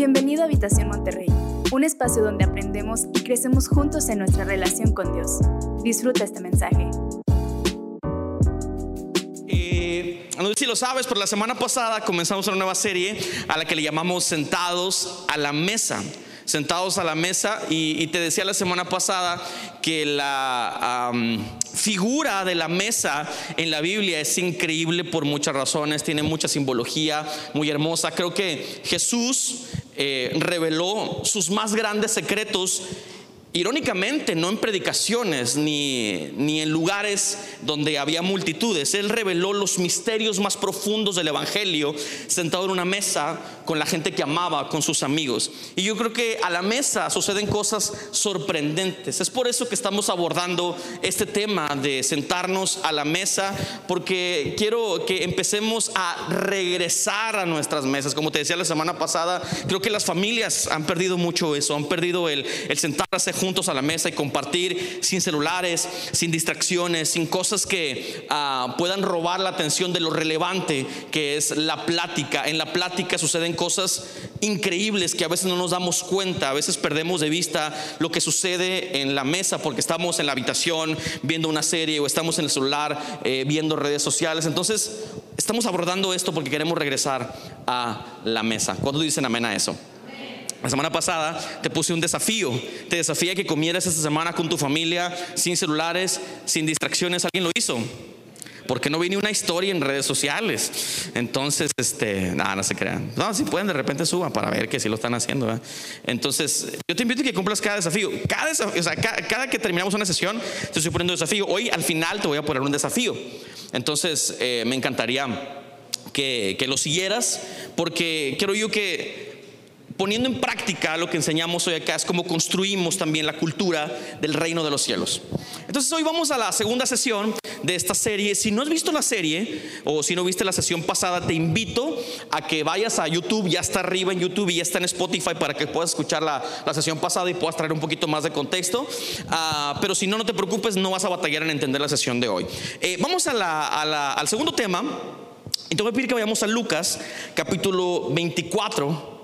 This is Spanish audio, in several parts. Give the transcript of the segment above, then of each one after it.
Bienvenido a Habitación Monterrey, un espacio donde aprendemos y crecemos juntos en nuestra relación con Dios. Disfruta este mensaje. Eh, no sé si lo sabes, pero la semana pasada comenzamos una nueva serie a la que le llamamos Sentados a la Mesa sentados a la mesa y, te decía la semana pasada que la figura de la mesa en la Biblia es increíble por muchas razones, tiene mucha simbología muy hermosa. Creo que Jesús eh, reveló sus más grandes secretos Irónicamente, no en predicaciones ni, ni, en lugares donde había multitudes. Él reveló los misterios más profundos del Evangelio sentado en una mesa con la gente que amaba, con sus amigos. Y yo creo que a la mesa suceden cosas sorprendentes. Es por eso que estamos abordando este tema de sentarnos a la mesa, porque quiero que empecemos a regresar a nuestras mesas. Como te decía la semana pasada, creo que las familias han perdido mucho eso, han perdido el, el sentarse juntos a la mesa y compartir sin celulares, sin distracciones, sin cosas que ah, puedan robar la atención de lo relevante que es la plática. En la plática suceden cosas increíbles que a veces no nos damos cuenta, a veces perdemos de vista lo que sucede en la mesa porque estamos en la habitación viendo una serie o estamos en el celular eh, viendo redes sociales. Entonces, estamos abordando esto porque queremos regresar a la mesa. ¿Cuándo dicen amén a eso? La semana pasada te puse un desafío. Te desafía que comieras esta semana con tu familia, sin celulares, sin distracciones. ¿Alguien lo hizo? Porque no vi ni una historia en redes sociales. Entonces, este, nada, no se crean. No, si pueden, de repente suban para ver que sí lo están haciendo. Entonces, yo te invito a que cumplas cada desafío. Cada, o sea, cada, que terminamos una sesión, te estoy poniendo un desafío. Hoy, al final, te voy a poner un desafío. Entonces, eh, me encantaría que lo siguieras, porque quiero yo que poniendo en práctica lo que enseñamos hoy acá es cómo construimos también la cultura del reino de los cielos. Entonces hoy vamos a la segunda sesión de esta serie. Si no has visto la serie o si no viste la sesión pasada, te invito a que vayas a YouTube, ya está arriba en YouTube y ya está en Spotify para que puedas escuchar la, sesión pasada y puedas traer un poquito más de contexto. Ah, pero si no, no te preocupes, no vas a batallar en entender la sesión de hoy. Eh, vamos al segundo tema. Y te voy a pedir que vayamos a Lucas, capítulo 24.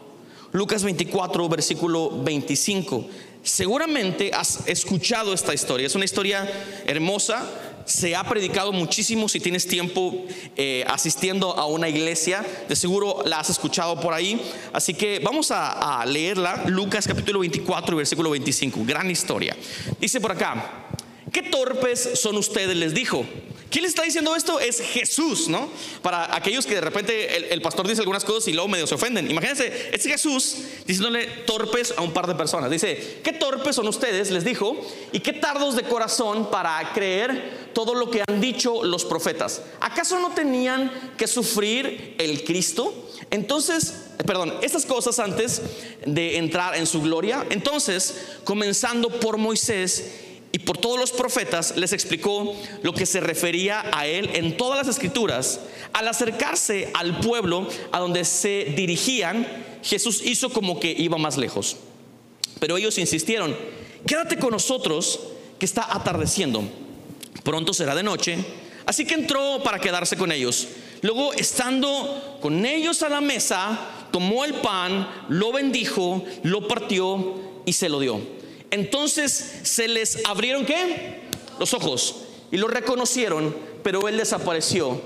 Lucas 24, versículo 25. Seguramente has escuchado esta historia. Es una historia hermosa. Se ha predicado muchísimo si tienes tiempo eh, asistiendo a una iglesia. De seguro la has escuchado por ahí. Así que vamos a, a leerla. Lucas capítulo 24, versículo 25. Gran historia. Dice por acá. ¿Qué torpes son ustedes? Les dijo. ¿Quién les está diciendo esto? Es Jesús, ¿no? Para aquellos que de repente el, pastor dice algunas cosas y luego medio se ofenden. Imagínense, es Jesús diciéndole torpes a un par de personas. Dice, ¿qué torpes son ustedes? Les dijo, y qué tardos de corazón para creer todo lo que han dicho los profetas. ¿Acaso no tenían que sufrir el Cristo? Entonces, perdón, estas cosas antes de entrar en su gloria. Entonces, comenzando por Moisés y por todos los profetas les explicó lo que se refería a él en todas las escrituras. Al acercarse al pueblo a donde se dirigían, Jesús hizo como que iba más lejos. Pero ellos insistieron, quédate con nosotros que está atardeciendo. Pronto será de noche. Así que entró para quedarse con ellos. Luego, estando con ellos a la mesa, tomó el pan, lo bendijo, lo partió y se lo dio. Entonces se les abrieron qué? Los ojos y lo reconocieron, pero él desapareció.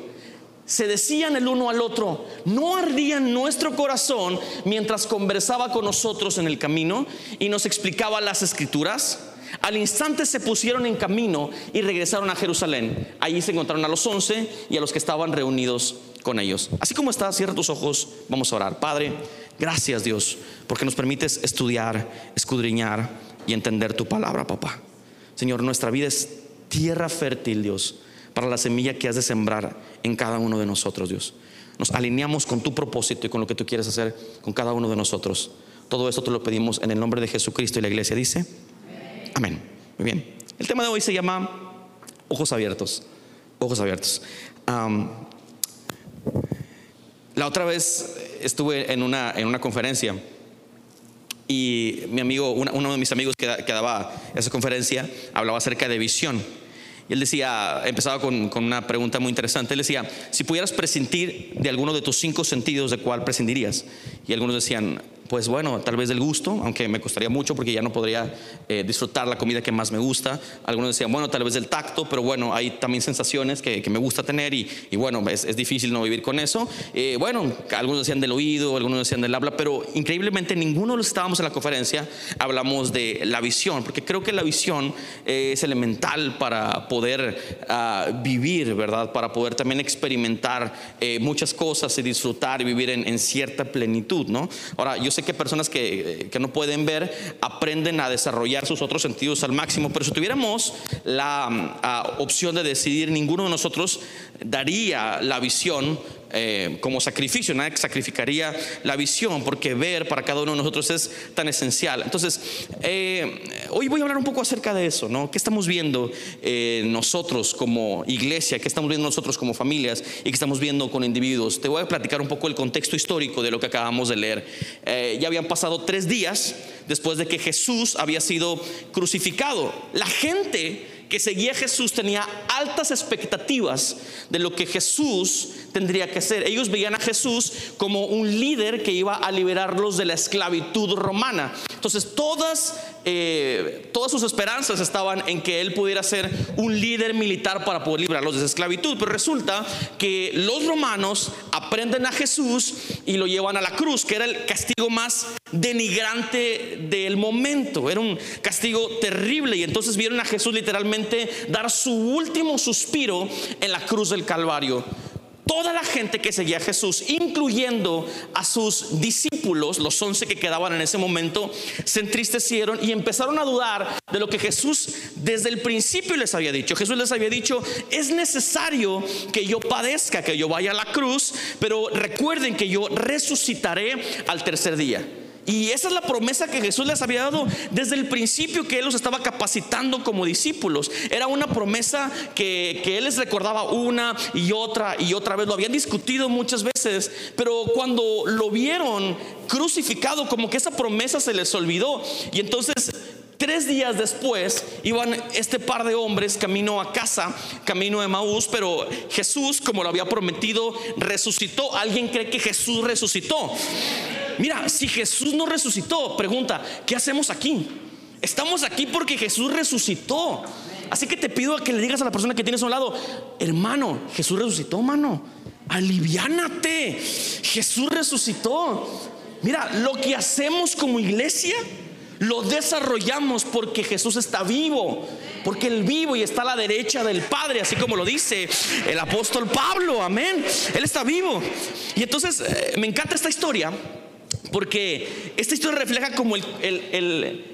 Se decían el uno al otro, ¿no ardía nuestro corazón mientras conversaba con nosotros en el camino y nos explicaba las escrituras? Al instante se pusieron en camino y regresaron a Jerusalén. Allí se encontraron a los once y a los que estaban reunidos con ellos. Así como está, cierra tus ojos, vamos a orar. Padre, gracias Dios, porque nos permites estudiar, escudriñar y entender tu palabra, papá. Señor, nuestra vida es tierra fértil, Dios, para la semilla que has de sembrar en cada uno de nosotros, Dios. Nos alineamos con tu propósito y con lo que tú quieres hacer con cada uno de nosotros. Todo esto te lo pedimos en el nombre de Jesucristo y la iglesia dice, amén. Muy bien. El tema de hoy se llama ojos abiertos. Ojos abiertos. la otra vez estuve en una, en una conferencia y mi amigo, uno de mis amigos que, daba esa conferencia, hablaba acerca de visión. Y él decía, empezaba con, una pregunta muy interesante. Él decía, si pudieras prescindir de alguno de tus cinco sentidos, ¿de cuál prescindirías? Y algunos decían, pues bueno, tal vez del gusto, aunque me costaría mucho porque ya no podría eh, disfrutar la comida que más me gusta. Algunos decían, bueno, tal vez del tacto, pero bueno, hay también sensaciones que, me gusta tener y, bueno, es, difícil no vivir con eso. Eh, bueno, algunos decían del oído, algunos decían del habla, pero increíblemente ninguno de los que estábamos en la conferencia hablamos de la visión, porque creo que la visión es elemental para poder ah, vivir, ¿verdad? Para poder también experimentar eh, muchas cosas y disfrutar y vivir en, cierta plenitud, ¿no? Ahora, yo sé que personas que, que, no pueden ver aprenden a desarrollar sus otros sentidos al máximo, pero si tuviéramos la ah, opción de decidir, ninguno de nosotros daría la visión eh, como sacrificio, nadie sacrificaría la visión, porque ver para cada uno de nosotros es tan esencial. Entonces, eh, hoy voy a hablar un poco acerca de eso, ¿no? ¿Qué estamos viendo eh, nosotros como iglesia? ¿Qué estamos viendo nosotros como familias? ¿Y qué estamos viendo con individuos? Te voy a platicar un poco el contexto histórico de lo que acabamos de leer. ya habían pasado tres días después de que Jesús había sido crucificado. La gente que seguía a Jesús tenía altas expectativas de lo que Jesús tendría que ser. Ellos veían a Jesús como un líder que iba a liberarlos de la esclavitud romana. Entonces todas, eh, todas sus esperanzas estaban en que él pudiera ser un líder militar para poder librarlos de esa esclavitud. Pero resulta que los romanos aprenden a Jesús y lo llevan a la cruz, que era el castigo más denigrante del momento. Era un castigo terrible y entonces vieron a Jesús literalmente dar su último suspiro en la cruz del Calvario. Toda la gente que seguía a Jesús, incluyendo a sus discípulos, los once que quedaban en ese momento, se entristecieron y empezaron a dudar de lo que Jesús desde el principio les había dicho. Jesús les había dicho, es necesario que yo padezca, que yo vaya a la cruz, pero recuerden que yo resucitaré al tercer día. Y esa es la promesa que Jesús les había dado desde el principio que Él los estaba capacitando como discípulos. Era una promesa que, Él les recordaba una y otra y otra vez. Lo habían discutido muchas veces, pero cuando lo vieron crucificado, como que esa promesa se les olvidó. Y entonces Tres días después iban este par de hombres camino a casa, camino de Maús, pero Jesús, como lo había prometido, resucitó. ¿Alguien cree que Jesús resucitó? Mira, si Jesús no resucitó, pregunta, ¿qué hacemos aquí? Estamos aquí porque Jesús resucitó. Así que te pido que le digas a la persona que tienes a un lado, hermano, Jesús resucitó, mano. Aliviánate. Jesús resucitó. Mira, lo que hacemos como iglesia lo desarrollamos porque Jesús está vivo, porque Él vivo y está a la derecha del Padre, así como lo dice el apóstol Pablo, amén. Él está vivo. Y entonces eh, me encanta esta historia porque esta historia refleja como el,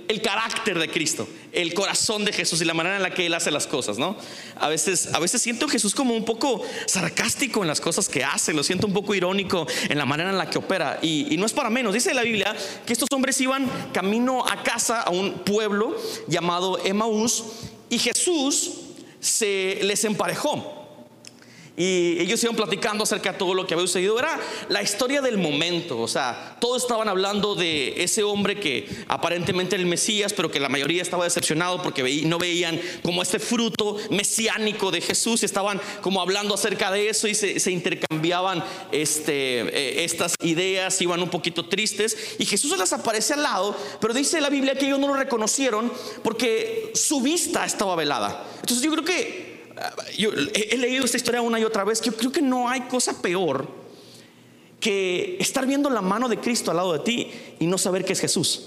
el, carácter de Cristo, el corazón de Jesús y la manera en la que Él hace las cosas, ¿no? A veces, a veces siento a Jesús como un poco sarcástico en las cosas que hace, lo siento un poco irónico en la manera en la que opera. Y, y no es para menos, dice la Biblia que estos hombres iban camino a casa, a un pueblo llamado Emaús, y Jesús se les emparejó. Y ellos iban platicando acerca de todo lo que había sucedido. Era la historia del momento. O sea, todos estaban hablando de ese hombre que aparentemente era el Mesías, pero que la mayoría estaba decepcionado porque no veían como este fruto mesiánico de Jesús. Estaban como hablando acerca de eso y se, intercambiaban este, eh, estas ideas, iban un poquito tristes. Y Jesús se les aparece al lado, pero dice la Biblia que ellos no lo reconocieron porque su vista estaba velada. Entonces yo creo que yo he, leído esta historia una y otra vez. Yo creo que no hay cosa peor que estar viendo la mano de Cristo al lado de ti y no saber que es Jesús.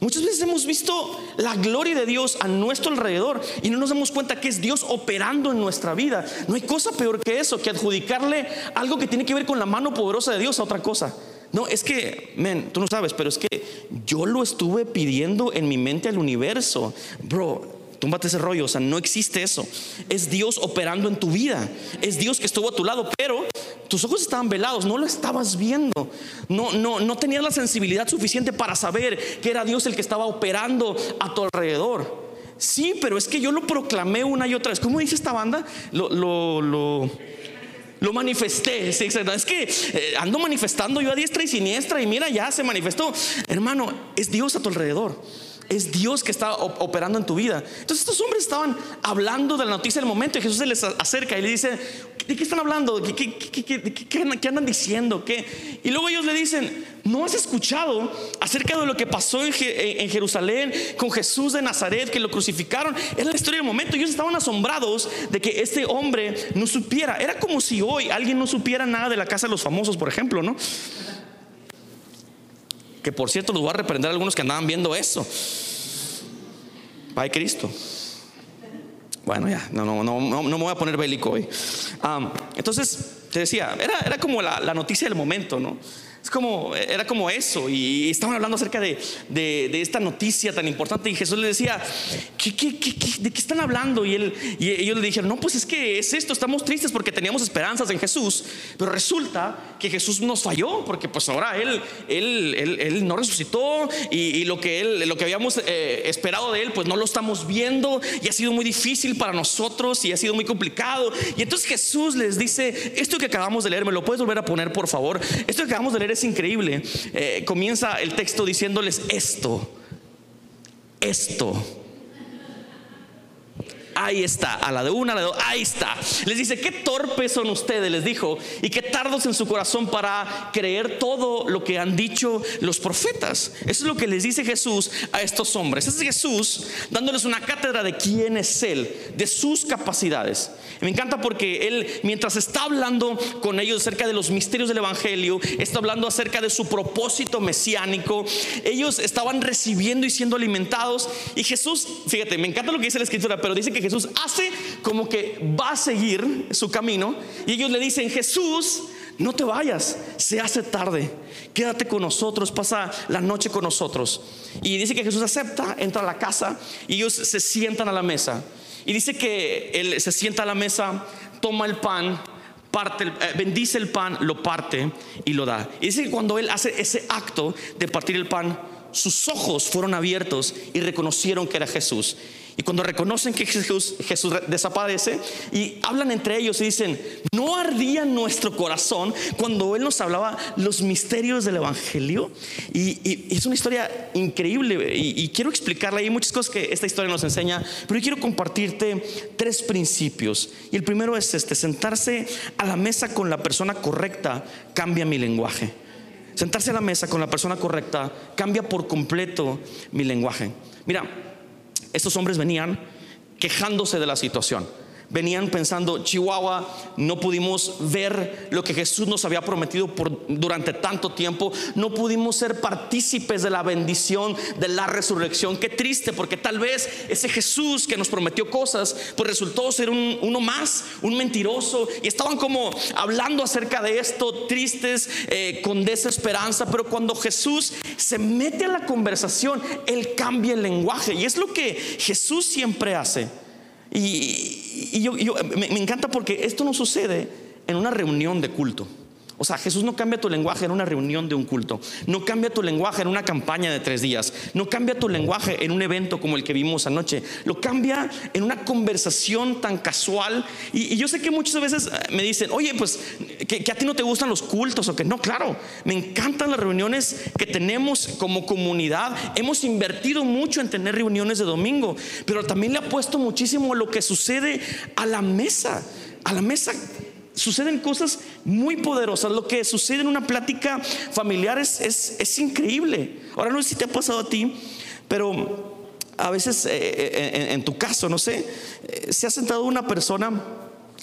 Muchas veces hemos visto la gloria de Dios a nuestro alrededor y no nos damos cuenta que es Dios operando en nuestra vida. No hay cosa peor que eso, que adjudicarle algo que tiene que ver con la mano poderosa de Dios a otra cosa. No, es que, men, tú no sabes, pero es que yo lo estuve pidiendo en mi mente al universo. Bro, Túmbate ese rollo, o sea, no existe eso. Es Dios operando en tu vida. Es Dios que estuvo a tu lado, pero tus ojos estaban velados, no lo estabas viendo. No, no, no tenías la sensibilidad suficiente para saber que era Dios el que estaba operando a tu alrededor. Sí, pero es que yo lo proclamé una y otra vez. ¿Cómo dice esta banda? Lo, lo, lo, lo manifesté. Es que eh, ando manifestando yo a diestra y siniestra y mira, ya se manifestó. Hermano, es Dios a tu alrededor. Es Dios que está operando en tu vida. Entonces estos hombres estaban hablando de la noticia del momento y Jesús se les acerca y le dice, ¿de qué están hablando? ¿Qué, qué, andan diciendo? ¿Qué? Y luego ellos le dicen, ¿no has escuchado acerca de lo que pasó en, en Jerusalén con Jesús de Nazaret, que lo crucificaron? Es la historia del momento. Ellos estaban asombrados de que este hombre no supiera. Era como si hoy alguien no supiera nada de la casa de los famosos, por ejemplo, ¿no? Que por cierto los voy a reprender a algunos que andaban viendo eso. Padre Cristo. Bueno, ya, no, no, no, no, me voy a poner bélico hoy. entonces, te decía, era, como la noticia del momento, ¿no? Como, era como eso. Y estaban hablando acerca de, de, esta noticia tan importante. Y Jesús le decía, ¿Qué, qué, qué, de qué están hablando? Y, él, y ellos le dijeron, no, pues es que es esto. Estamos tristes porque teníamos esperanzas en Jesús. Pero resulta que Jesús nos falló. Porque pues ahora Él, él, él, él no resucitó. Y, lo, que él, lo que habíamos eh, esperado de Él, pues no lo estamos viendo. Y ha sido muy difícil para nosotros. Y ha sido muy complicado. Y entonces Jesús les dice, esto que acabamos de leer, ¿me lo puedes volver a poner, por favor? Esto que acabamos de leer es increíble. Eh, comienza el texto diciéndoles esto, esto. Ahí está, a la de una, a la de dos, ahí está. Les dice, qué torpes son ustedes, les dijo, y qué tardos en su corazón para creer todo lo que han dicho los profetas. Eso es lo que les dice Jesús a estos hombres. es Jesús dándoles una cátedra de quién es Él, de sus capacidades. Me encanta porque Él, mientras está hablando con ellos acerca de los misterios del Evangelio, está hablando acerca de su propósito mesiánico, ellos estaban recibiendo y siendo alimentados. Y Jesús, fíjate, me encanta lo que dice la escritura, pero dice que Jesús hace como que va a seguir su camino y ellos le dicen, Jesús, no te vayas, se hace tarde, quédate con nosotros, pasa la noche con nosotros. Y dice que Jesús acepta, entra a la casa y ellos se sientan a la mesa. Y dice que él se sienta a la mesa, toma el pan, parte, eh, bendice el pan, lo parte y lo da. Y dice que cuando él hace ese acto de partir el pan, sus ojos fueron abiertos y reconocieron que era Jesús. Y cuando reconocen que Jesús, desaparece y hablan entre ellos y dicen, ¿no ardía nuestro corazón cuando Él nos hablaba los misterios del Evangelio? Y, es una historia increíble y, quiero explicarla. Hay muchas cosas que esta historia nos enseña, pero yo quiero compartirte tres principios. Y el primero es este, sentarse a la mesa con la persona correcta cambia mi lenguaje. Sentarse a la mesa con la persona correcta cambia por completo mi lenguaje. Mira, estos hombres venían quejándose de la situación venían pensando, Chihuahua, no pudimos ver lo que Jesús nos había prometido por, durante tanto tiempo, no pudimos ser partícipes de la bendición de la resurrección. Qué triste, porque tal vez ese Jesús que nos prometió cosas, pues resultó ser uno más, un mentiroso, y estaban como hablando acerca de esto, tristes, eh, con desesperanza, pero cuando Jesús se mete a la conversación, Él cambia el lenguaje, y es lo que Jesús siempre hace. Y, yo, me, me encanta porque esto no sucede en una reunión de culto. O sea, Jesús no cambia tu lenguaje en una reunión de un culto, no cambia tu lenguaje en una campaña de tres días, no cambia tu lenguaje en un evento como el que vimos anoche, lo cambia en una conversación tan casual. Y, yo sé que muchas veces eh, me dicen, oye, pues que, a ti no te gustan los cultos o que no, claro, me encantan las reuniones que tenemos como comunidad. Hemos invertido mucho en tener reuniones de domingo, pero también le ha puesto muchísimo lo que sucede a la mesa, a la mesa suceden cosas muy poderosas. Lo que sucede en una plática familiar es, es, increíble. Ahora no sé si te ha pasado a ti, pero a veces eh, eh, en, tu caso, no sé, eh, se ha sentado una persona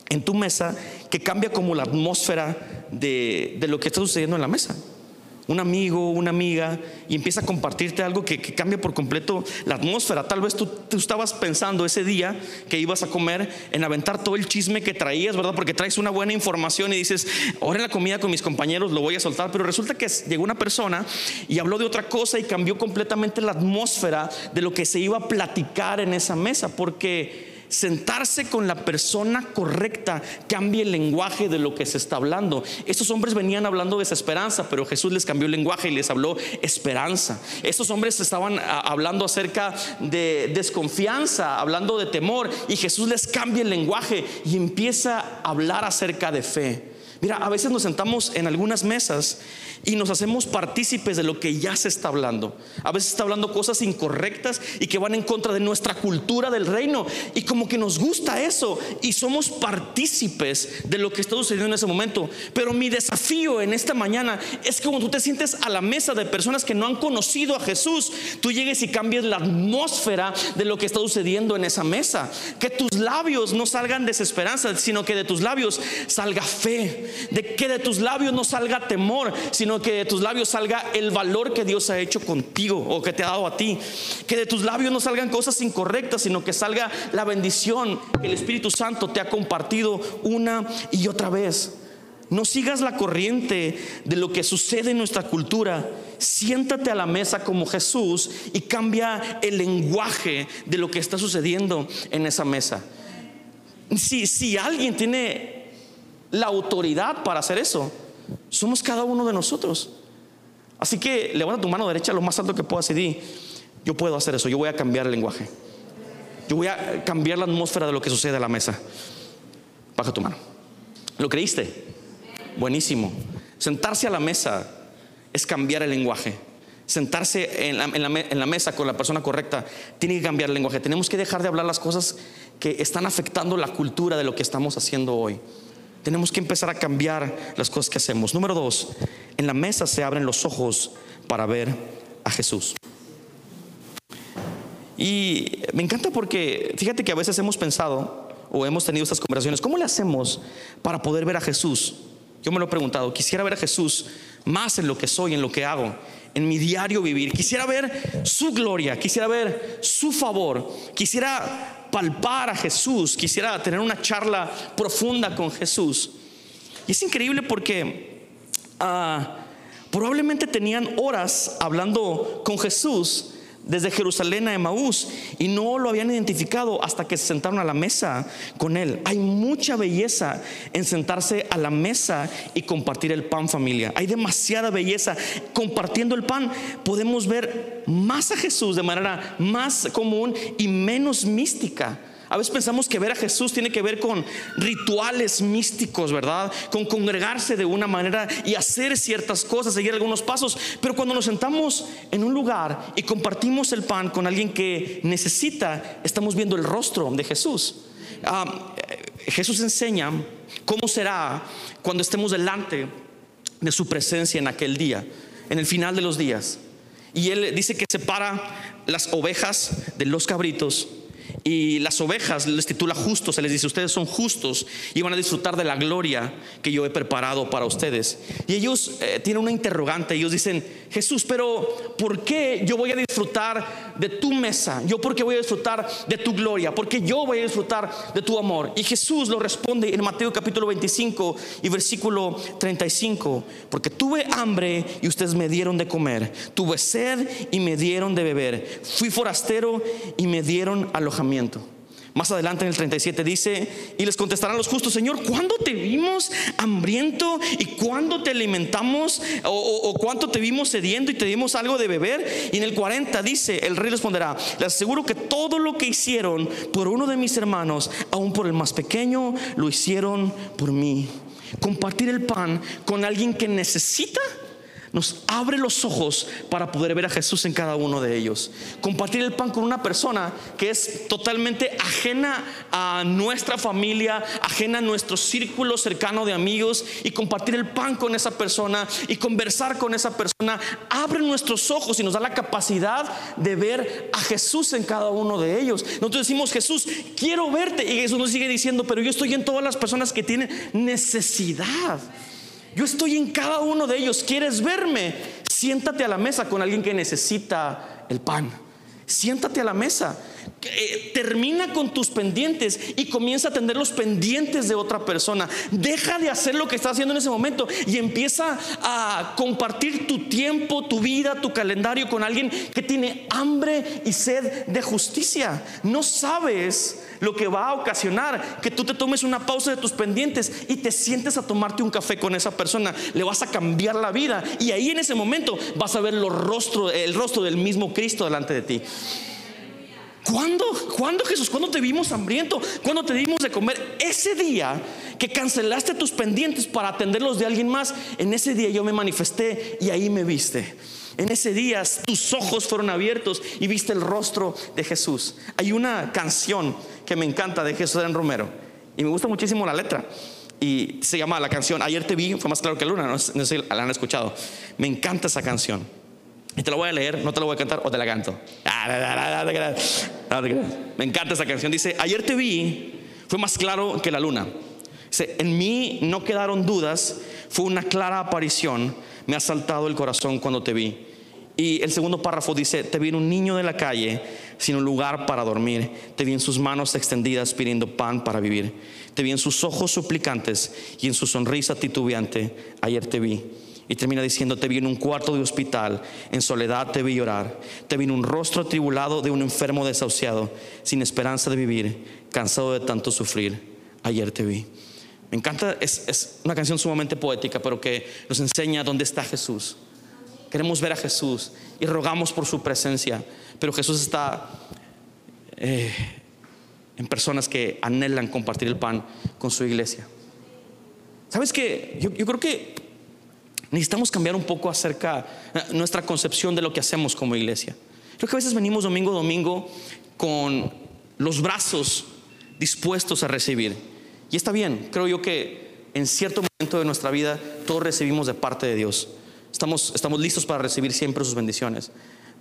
en tu mesa que cambia como la atmósfera de, de lo que está sucediendo en la mesa un amigo, una amiga, y empieza a compartirte algo que, cambia por completo la atmósfera. Tal vez tú, estabas pensando ese día que ibas a comer en aventar todo el chisme que traías, ¿verdad? Porque traes una buena información y dices, ahora en la comida con mis compañeros lo voy a soltar, pero resulta que llegó una persona y habló de otra cosa y cambió completamente la atmósfera de lo que se iba a platicar en esa mesa, porque sentarse con la persona correcta cambia el lenguaje de lo que se está hablando. Estos hombres venían hablando de desesperanza, pero Jesús les cambió el lenguaje y les habló esperanza. Estos hombres estaban ah, hablando acerca de desconfianza, hablando de temor, y Jesús les cambia el lenguaje y empieza a hablar acerca de fe. Mira, a veces nos sentamos en algunas mesas y nos hacemos partícipes de lo que ya se está hablando. A veces está hablando cosas incorrectas y que van en contra de nuestra cultura del reino y como que nos gusta eso y somos partícipes de lo que está sucediendo en ese momento. Pero mi desafío en esta mañana es que cuando tú te sientes a la mesa de personas que no han conocido a Jesús, tú llegues y cambies la atmósfera de lo que está sucediendo en esa mesa. Que tus labios no salgan desesperanza, sino que de tus labios salga fe. De que de tus labios no salga temor, sino que de tus labios salga el valor que Dios ha hecho contigo o que te ha dado a ti. Que de tus labios no salgan cosas incorrectas, sino que salga la bendición que el Espíritu Santo te ha compartido una y otra vez. No sigas la corriente de lo que sucede en nuestra cultura. Siéntate a la mesa como Jesús y cambia el lenguaje de lo que está sucediendo en esa mesa. Si, si alguien tiene la autoridad para hacer eso, somos cada uno de nosotros. Así que levanta tu mano derecha lo más alto que puedas y di, yo puedo hacer eso, yo voy a cambiar el lenguaje. Yo voy a cambiar la atmósfera de lo que sucede a la mesa. Baja tu mano. ¿Lo creíste? Buenísimo. Sentarse a la mesa es cambiar el lenguaje. Sentarse en la, en la, mesa con la persona correcta tiene que cambiar el lenguaje. Tenemos que dejar de hablar las cosas que están afectando la cultura de lo que estamos haciendo hoy. Tenemos que empezar a cambiar las cosas que hacemos. Número dos, en la mesa se abren los ojos para ver a Jesús. Y me encanta porque fíjate que a veces hemos pensado o hemos tenido estas conversaciones, ¿cómo le hacemos para poder ver a Jesús? Yo me lo he preguntado, quisiera ver a Jesús más en lo que soy, en lo que hago, en mi diario vivir. Quisiera ver su gloria, quisiera ver su favor, quisiera palpar a Jesús, quisiera tener una charla profunda con Jesús. Y es increíble porque ah, probablemente tenían horas hablando con Jesús desde Jerusalén a Emaús y no lo habían identificado hasta que se sentaron a la mesa con él. Hay mucha belleza en sentarse a la mesa y compartir el pan familia. Hay demasiada belleza. Compartiendo el pan podemos ver más a Jesús de manera más común y menos mística. A veces pensamos que ver a Jesús tiene que ver con rituales místicos, ¿verdad? Con congregarse de una manera y hacer ciertas cosas, seguir algunos pasos. Pero cuando nos sentamos en un lugar y compartimos el pan con alguien que necesita, estamos viendo el rostro de Jesús. Ah, Jesús enseña cómo será cuando estemos delante de su presencia en aquel día, en el final de los días. Y él dice que separa las ovejas de los cabritos y las ovejas les titula justos, se les dice, ustedes son justos y van a disfrutar de la gloria que yo he preparado para ustedes. Y ellos eh, tienen una interrogante, ellos dicen, Jesús, pero ¿por qué yo voy a disfrutar de tu mesa? ¿Yo por qué voy a disfrutar de tu gloria? ¿Por qué yo voy a disfrutar de tu amor? Y Jesús lo responde en Mateo capítulo 25 y versículo 35, porque tuve hambre y ustedes me dieron de comer, tuve sed y me dieron de beber, fui forastero y me dieron alojamiento más adelante en el 37 dice, y les contestarán los justos, Señor, ¿cuándo te vimos hambriento y cuándo te alimentamos o, cuánto te vimos sediendo y te dimos algo de beber? Y en el 40 dice, el rey responderá, les aseguro que todo lo que hicieron por uno de mis hermanos, aún por el más pequeño, lo hicieron por mí. Compartir el pan con alguien que necesita nos abre los ojos para poder ver a Jesús en cada uno de ellos. Compartir el pan con una persona que es totalmente ajena a nuestra familia, ajena a nuestro círculo cercano de amigos y compartir el pan con esa persona y conversar con esa persona abre nuestros ojos y nos da la capacidad de ver a Jesús en cada uno de ellos. Nosotros decimos, Jesús, quiero verte. Y Jesús nos sigue diciendo, pero yo estoy en todas las personas que tienen necesidad. Yo estoy en cada uno de ellos. ¿Quieres verme? Siéntate a la mesa con alguien que necesita el pan. Siéntate a la mesa. Eh, termina con tus pendientes y comienza a atender los pendientes de otra persona. Deja de hacer lo que estás haciendo en ese momento y empieza a compartir tu tiempo, tu vida, tu calendario con alguien que tiene hambre y sed de justicia. No sabes lo que va a ocasionar que tú te tomes una pausa de tus pendientes y te sientes a tomarte un café con esa persona. Le vas a cambiar la vida y ahí en ese momento vas a ver el rostro del mismo Cristo delante de ti. ¿Cuándo? ¿Cuándo Jesús? ¿Cuándo te vimos hambriento? ¿Cuándo te dimos de comer? Ese día que cancelaste tus pendientes para atenderlos de alguien más, en ese día yo me manifesté y ahí me viste. En ese día tus ojos fueron abiertos y viste el rostro de Jesús. Hay una canción que me encanta de Jesús en Romero y me gusta muchísimo la letra. Y se llama la canción Ayer te vi, fue más claro que luna, no sé si la han escuchado. Me encanta esa canción. Te la voy a leer, no te la voy a cantar o te la canto. Me encanta esa canción. Dice, ayer te vi, fue más claro que la luna. Dice, en mí no quedaron dudas, fue una clara aparición, me ha saltado el corazón cuando te vi. Y el segundo párrafo dice, te vi en un niño de la calle sin un lugar para dormir, te vi en sus manos extendidas pidiendo pan para vivir, te vi en sus ojos suplicantes y en su sonrisa titubeante, ayer te vi. Y termina diciendo, te vi en un cuarto de hospital, en soledad te vi llorar, te vi en un rostro atribulado de un enfermo desahuciado, sin esperanza de vivir, cansado de tanto sufrir, ayer te vi. Me encanta, es, es una canción sumamente poética, pero que nos enseña dónde está Jesús. Queremos ver a Jesús y rogamos por su presencia, pero Jesús está eh, en personas que anhelan compartir el pan con su iglesia. ¿Sabes qué? Yo, yo creo que Necesitamos cambiar un poco acerca de nuestra concepción de lo que hacemos como iglesia. Creo que a veces venimos domingo a domingo con los brazos dispuestos a recibir. Y está bien, creo yo que en cierto momento de nuestra vida todos recibimos de parte de Dios. Estamos, estamos listos para recibir siempre sus bendiciones.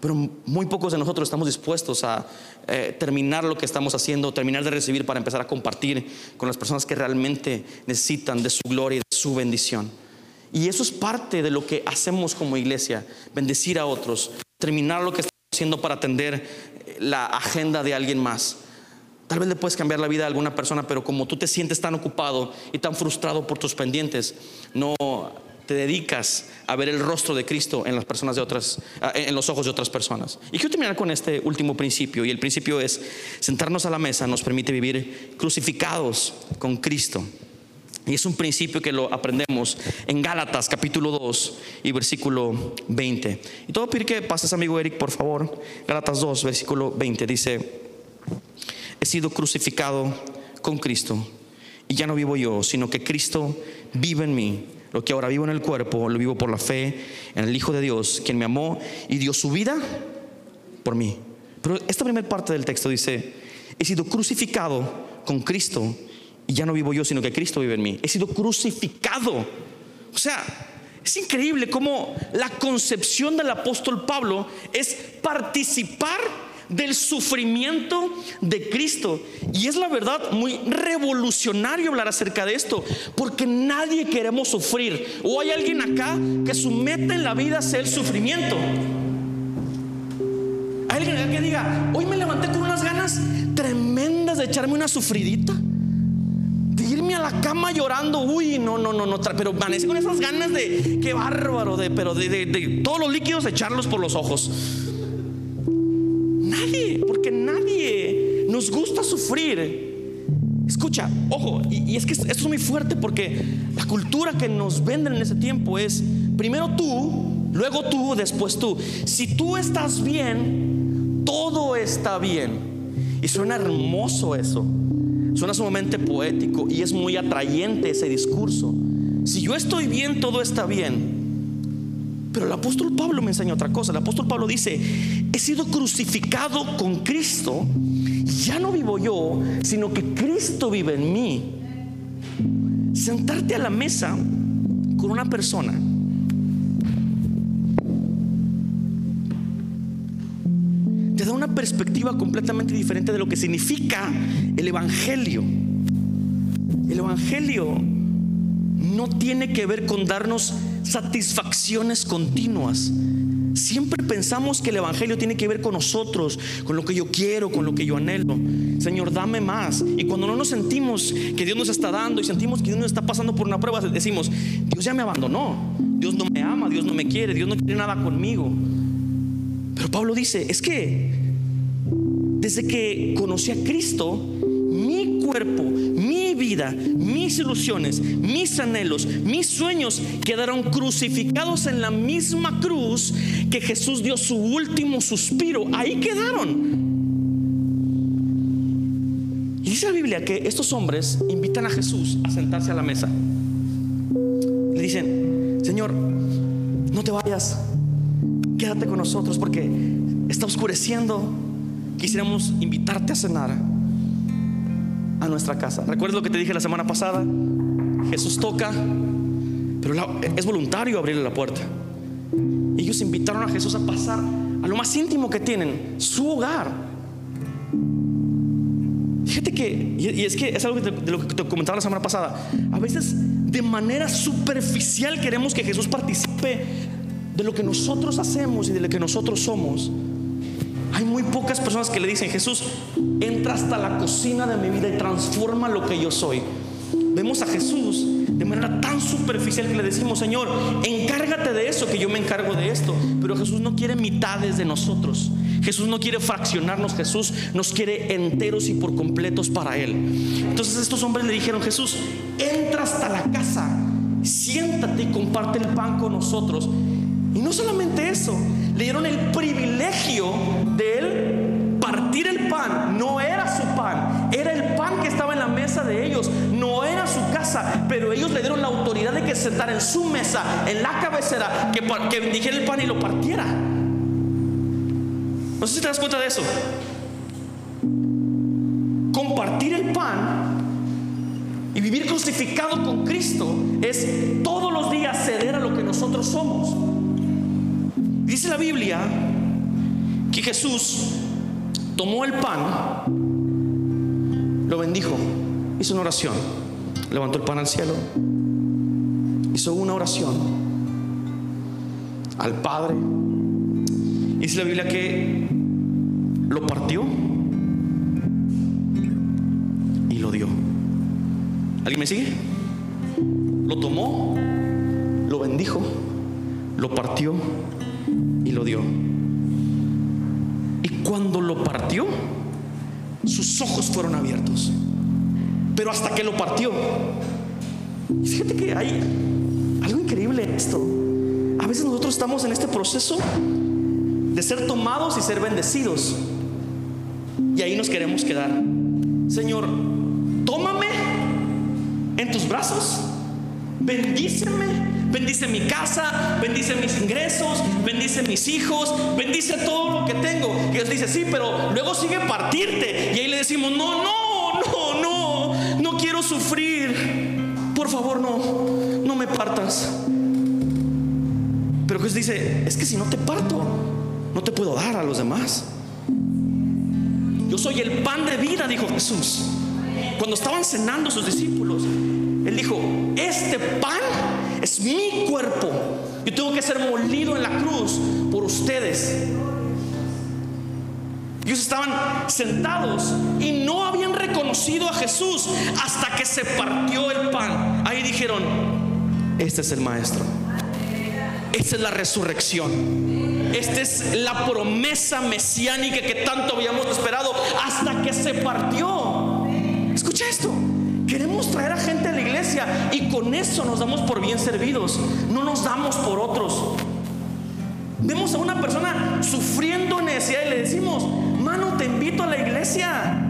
Pero muy pocos de nosotros estamos dispuestos a eh, terminar lo que estamos haciendo, terminar de recibir para empezar a compartir con las personas que realmente necesitan de su gloria y de su bendición. Y eso es parte de lo que hacemos como iglesia, bendecir a otros, terminar lo que estamos haciendo para atender eh, la agenda de alguien más. Tal vez le puedes cambiar la vida a alguna persona, pero como tú te sientes tan ocupado y tan frustrado por tus pendientes, no te dedicas a ver el rostro de Cristo en las personas de otras, ah, en los ojos de otras personas. Y quiero terminar con este último principio, y el principio es sentarnos a la mesa nos permite vivir crucificados con Cristo. Y es un principio que lo aprendemos en Gálatas capítulo 2 y versículo 20. Y todo pedir que pases, amigo Eric, por favor. Gálatas 2, versículo 20 dice, he sido crucificado con Cristo y ya no vivo yo, sino que Cristo vive en mí. Lo que ahora vivo en el cuerpo, lo vivo por la fe en el Hijo de Dios, quien me amó y dio su vida por mí. Pero esta primera parte del texto dice, he sido crucificado con Cristo y ya no vivo yo, sino que Cristo vive en mí. He sido crucificado. O sea, es increíble cómo la concepción del apóstol Pablo es participar del sufrimiento de Cristo. Y es la verdad muy revolucionario hablar acerca de esto, porque nadie queremos sufrir. O hay alguien acá que su meta en la vida sea el sufrimiento. Hay alguien acá que diga, hoy me levanté con unas ganas tremendas de echarme una sufridita irme a la cama llorando, uy, no, no, no, no, pero amanecí con esas ganas de, qué bárbaro, de, pero de, todos los líquidos echarlos por los ojos. Nadie, porque nadie nos gusta sufrir. Escucha, ojo, y, es que esto es muy fuerte porque la cultura que nos venden en ese tiempo es primero tú, luego tú, después tú. Si tú estás bien, todo está bien. Y suena hermoso eso. Suena sumamente poético y es muy atrayente ese discurso. Si yo estoy bien, todo está bien. Pero el apóstol Pablo me enseña otra cosa. El apóstol Pablo dice, he sido crucificado con Cristo. Ya no vivo yo, sino que Cristo vive en mí. Sentarte a la mesa con una persona perspectiva completamente diferente de lo que significa el Evangelio. El Evangelio no tiene que ver con darnos satisfacciones continuas. Siempre pensamos que el Evangelio tiene que ver con nosotros, con lo que yo quiero, con lo que yo anhelo. Señor, dame más. Y cuando no nos sentimos que Dios nos está dando y sentimos que Dios nos está pasando por una prueba, decimos, Dios ya me abandonó, Dios no me ama, Dios no me quiere, Dios no quiere nada conmigo. Pero Pablo dice, es que desde que conocí a Cristo, mi cuerpo, mi vida, mis ilusiones, mis anhelos, mis sueños quedaron crucificados en la misma cruz que Jesús dio su último suspiro. Ahí quedaron. Dice la Biblia que estos hombres invitan a Jesús a sentarse a la mesa. Le dicen, Señor, no te vayas, quédate con nosotros porque está oscureciendo. Quisiéramos invitarte a cenar a nuestra casa. ¿Recuerdas lo que te dije la semana pasada? Jesús toca, pero es voluntario abrirle la puerta. Ellos invitaron a Jesús a pasar a lo más íntimo que tienen, su hogar. Fíjate que, y es que es algo de lo que te comentaba la semana pasada, a veces de manera superficial queremos que Jesús participe de lo que nosotros hacemos y de lo que nosotros somos. Hay muy pocas personas que le dicen, Jesús, entra hasta la cocina de mi vida y transforma lo que yo soy. Vemos a Jesús de manera tan superficial que le decimos, Señor, encárgate de eso, que yo me encargo de esto. Pero Jesús no quiere mitades de nosotros. Jesús no quiere fraccionarnos, Jesús nos quiere enteros y por completos para Él. Entonces estos hombres le dijeron, Jesús, entra hasta la casa, siéntate y comparte el pan con nosotros. Y no solamente eso, le dieron el privilegio de él partir el pan. No era su pan, era el pan que estaba en la mesa de ellos. No era su casa, pero ellos le dieron la autoridad de que sentara en su mesa, en la cabecera, que, que bendijera el pan y lo partiera. No sé si te das cuenta de eso. Compartir el pan y vivir crucificado con Cristo es todos los días ceder a lo que nosotros somos. Dice la Biblia que Jesús tomó el pan, lo bendijo, hizo una oración, levantó el pan al cielo, hizo una oración al Padre. Dice la Biblia que lo partió y lo dio. ¿Alguien me sigue? Lo tomó, lo bendijo, lo partió y lo dio. Y cuando lo partió, sus ojos fueron abiertos. Pero hasta que lo partió, fíjate que hay algo increíble en esto. A veces nosotros estamos en este proceso de ser tomados y ser bendecidos. Y ahí nos queremos quedar. Señor, tómame en tus brazos, bendíceme bendice mi casa, bendice mis ingresos, bendice mis hijos, bendice todo lo que tengo. Y Dios dice, sí, pero luego sigue partirte. Y ahí le decimos, no, no, no, no, no quiero sufrir. Por favor, no, no me partas. Pero Jesús dice, es que si no te parto, no te puedo dar a los demás. Yo soy el pan de vida, dijo Jesús. Cuando estaban cenando sus discípulos, Él dijo, este pan es mi cuerpo. Yo tengo que ser molido en la cruz por ustedes. Ellos estaban sentados y no habían reconocido a Jesús hasta que se partió el pan. Ahí dijeron, este es el maestro. Esta es la resurrección. Esta es la promesa mesiánica que tanto habíamos esperado hasta que se partió. Escucha esto. Queremos traer a gente a la iglesia y con eso nos damos por bien servidos. No nos damos por otros. Vemos a una persona sufriendo necesidad y le decimos, mano, te invito a la iglesia.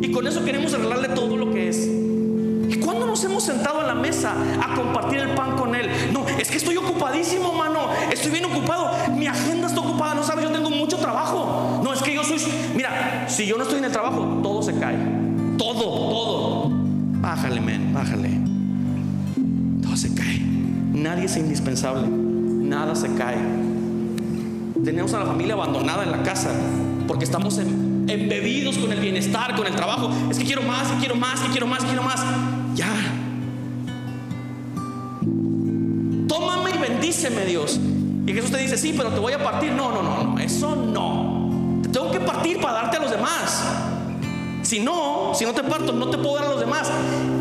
Y con eso queremos arreglarle todo lo que es. ¿Y cuando nos hemos sentado a la mesa a compartir el pan con él? No, es que estoy ocupadísimo, mano. Estoy bien ocupado. Mi agenda está ocupada. No sabes, yo tengo mucho trabajo. No, es que yo soy. Mira, si yo no estoy en el trabajo, todo se cae. Todo, todo. Bájale, men, bájale. Todo se cae. Nadie es indispensable. Nada se cae. Tenemos a la familia abandonada en la casa porque estamos embebidos con el bienestar, con el trabajo. Es que quiero más, quiero más, quiero más, quiero más. Ya. Tómame y bendíceme, Dios. Y Jesús te dice, sí, pero te voy a partir. No, no, no, no, eso no. Te tengo que partir para darte a los demás. Si no, si no te parto, no te puedo dar a los demás.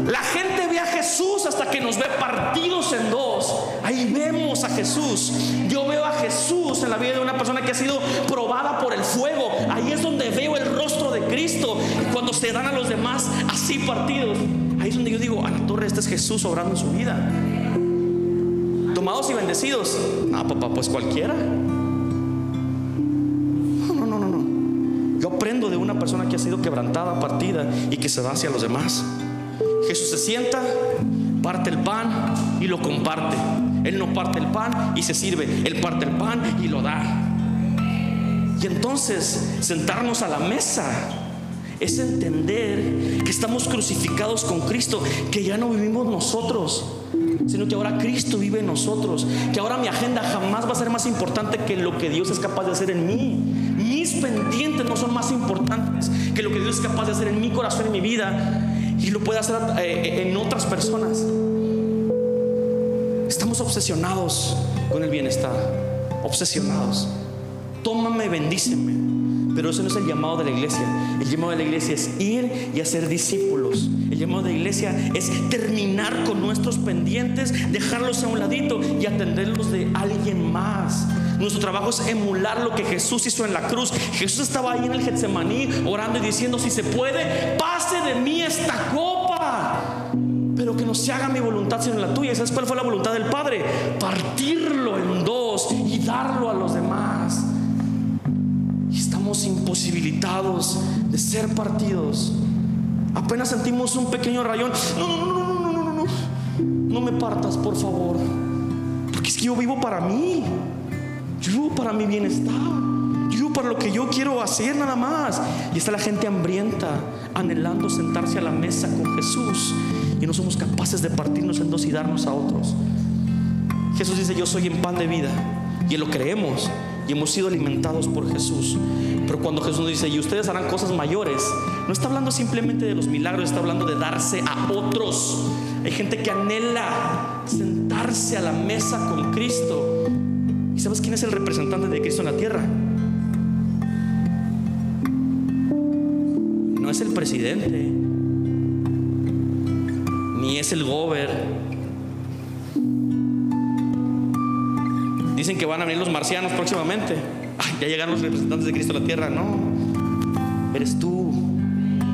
La gente ve a Jesús hasta que nos ve partidos en dos. Ahí vemos a Jesús. Yo veo a Jesús en la vida de una persona que ha sido probada por el fuego. Ahí es donde veo el rostro de Cristo. Cuando se dan a los demás así partidos. Ahí es donde yo digo, a la torre, este es Jesús obrando en su vida. Tomados y bendecidos. No, papá, pues cualquiera. Yo aprendo de persona que ha sido quebrantada, partida y que se da hacia los demás. Jesús se sienta, parte el pan y lo comparte. Él no parte el pan y se sirve, Él parte el pan y lo da. Y entonces sentarnos a la mesa es entender que estamos crucificados con Cristo, que ya no vivimos nosotros, sino que ahora Cristo vive en nosotros, que ahora mi agenda jamás va a ser más importante que lo que Dios es capaz de hacer en mí. Pendientes no son más importantes que lo que Dios es capaz de hacer en mi corazón, en mi vida, y lo puede hacer eh, en otras personas. Estamos obsesionados con el bienestar, obsesionados. Tómame, bendíceme. Pero eso no es el llamado de la iglesia. El llamado de la iglesia es ir y hacer discípulos. El llamado de la iglesia es terminar con nuestros pendientes, dejarlos a un ladito y atenderlos de alguien más. Nuestro trabajo es emular lo que Jesús hizo en la cruz. Jesús estaba ahí en el Getsemaní orando y diciendo, si se puede, pase de mí esta copa. Pero que no se haga mi voluntad sino la tuya. ¿Sabes cuál fue la voluntad del Padre? Partirlo en dos y darlo a los demás imposibilitados de ser partidos. Apenas sentimos un pequeño rayón. No, no, no, no, no, no, no. No me partas, por favor. Porque es que yo vivo para mí. Yo para mi bienestar. Yo para lo que yo quiero hacer nada más. Y está la gente hambrienta, anhelando sentarse a la mesa con Jesús. Y no somos capaces de partirnos en dos y darnos a otros. Jesús dice, yo soy en pan de vida. Y lo creemos y hemos sido alimentados por Jesús. Pero cuando Jesús nos dice, y ustedes harán cosas mayores, no está hablando simplemente de los milagros, está hablando de darse a otros. Hay gente que anhela sentarse a la mesa con Cristo. ¿Y sabes quién es el representante de Cristo en la tierra? No es el presidente, ni es el gober Dicen que van a venir los marcianos próximamente. ya llegaron los representantes de Cristo a la tierra. No, eres tú,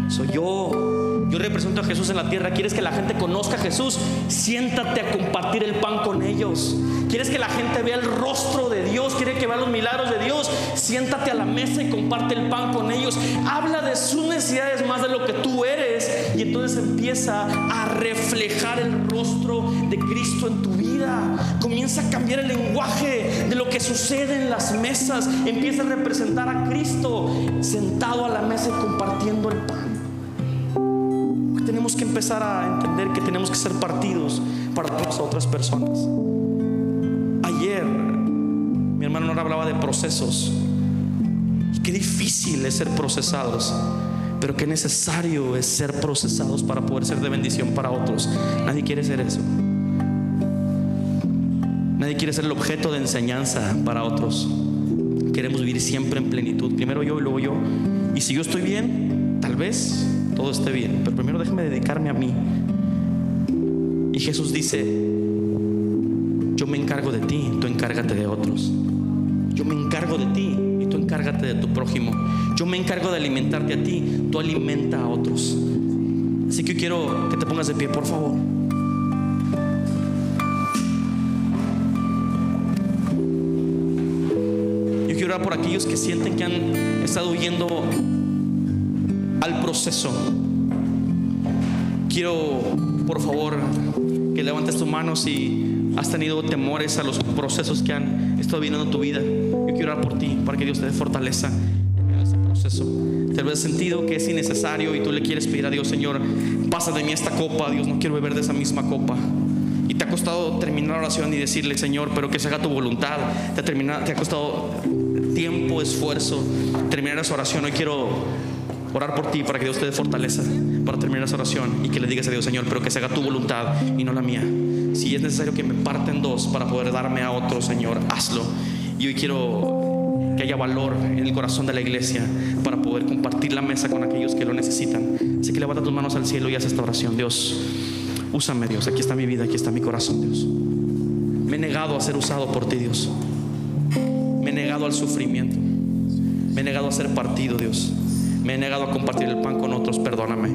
soy yo. Yo represento a Jesús en la tierra. ¿Quieres que la gente conozca a Jesús? Siéntate a compartir el pan con ellos. ¿Quieres que la gente vea el rostro de Dios? ¿Quiere que vea los milagros de Dios? Siéntate a la mesa y comparte el pan con ellos. Habla de sus necesidades más de lo que tú eres. Y entonces empieza a reflejar el rostro de Cristo en tu vida. Comienza a cambiar el lenguaje de lo que sucede en las mesas. Empieza a representar a Cristo sentado a la mesa y compartiendo el pan tenemos que empezar a entender que tenemos que ser partidos para todas otras personas. Ayer mi hermano Nora hablaba de procesos. Qué difícil es ser procesados, pero qué necesario es ser procesados para poder ser de bendición para otros. Nadie quiere ser eso. Nadie quiere ser el objeto de enseñanza para otros. Queremos vivir siempre en plenitud. Primero yo y luego yo. Y si yo estoy bien, tal vez todo esté bien, pero primero déjame dedicarme a mí. Y Jesús dice, yo me encargo de ti, tú encárgate de otros. Yo me encargo de ti y tú encárgate de tu prójimo. Yo me encargo de alimentarte a ti, tú alimenta a otros. Así que yo quiero que te pongas de pie, por favor. Yo quiero orar por aquellos que sienten que han estado huyendo al proceso. Quiero, por favor, que levantes tus manos si has tenido temores a los procesos que han estado viviendo en tu vida. Yo quiero orar por ti para que Dios te dé fortaleza en ese proceso. Tal vez sentido que es innecesario y tú le quieres pedir a Dios, Señor, pasa de mí esta copa, Dios, no quiero beber de esa misma copa. Y te ha costado terminar la oración y decirle, Señor, pero que se haga tu voluntad. Te ha, te ha costado tiempo, esfuerzo terminar esa oración. Hoy quiero orar por ti para que Dios te dé fortaleza para terminar esa oración y que le digas a Dios, Señor, pero que se haga tu voluntad y no la mía. Si es necesario que me parten dos para poder darme a otro, Señor, hazlo. Y hoy quiero que haya valor en el corazón de la iglesia para poder compartir la mesa con aquellos que lo necesitan. Así que levanta tus manos al cielo y haz esta oración. Dios, úsame, Dios. Aquí está mi vida, aquí está mi corazón, Dios. Me he negado a ser usado por ti, Dios. Me he negado al sufrimiento. Me he negado a ser partido, Dios me he negado a compartir el pan con otros, perdóname.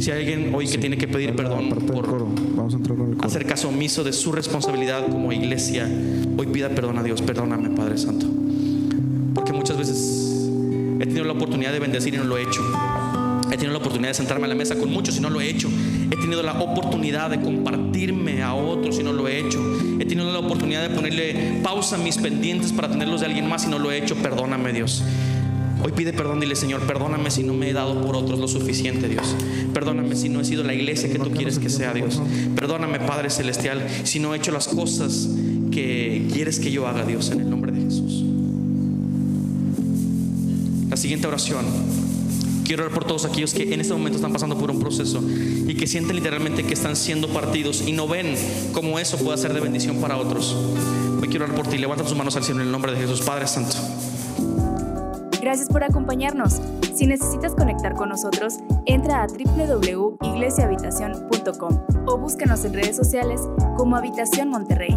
Si hay alguien hoy que tiene que pedir perdón por hacer caso omiso de su responsabilidad como iglesia, hoy pida perdón a Dios, perdóname Padre Santo. Porque muchas veces He tenido la oportunidad de bendecir y no lo he hecho. He tenido la oportunidad de sentarme a la mesa con muchos y no lo he hecho. He tenido la oportunidad de compartirme a otros y no lo he hecho. He tenido la oportunidad de ponerle pausa a mis pendientes para tenerlos de alguien más y no lo he hecho. Perdóname Dios. Hoy pide perdón, dile Señor, perdóname si no me he dado por otros lo suficiente, Dios. Perdóname si no he sido la iglesia que tú quieres que sea, Dios. Perdóname, Padre Celestial, si no he hecho las cosas que quieres que yo haga, Dios, en el nombre de Jesús. La siguiente oración. Quiero orar por todos aquellos que en este momento están pasando por un proceso y que sienten literalmente que están siendo partidos y no ven cómo eso puede ser de bendición para otros. Hoy quiero orar por ti. Levanta tus manos al cielo en el nombre de Jesús, Padre Santo. Gracias por acompañarnos. Si necesitas conectar con nosotros, entra a www.iglesiahabitacion.com o búscanos en redes sociales como Habitación Monterrey.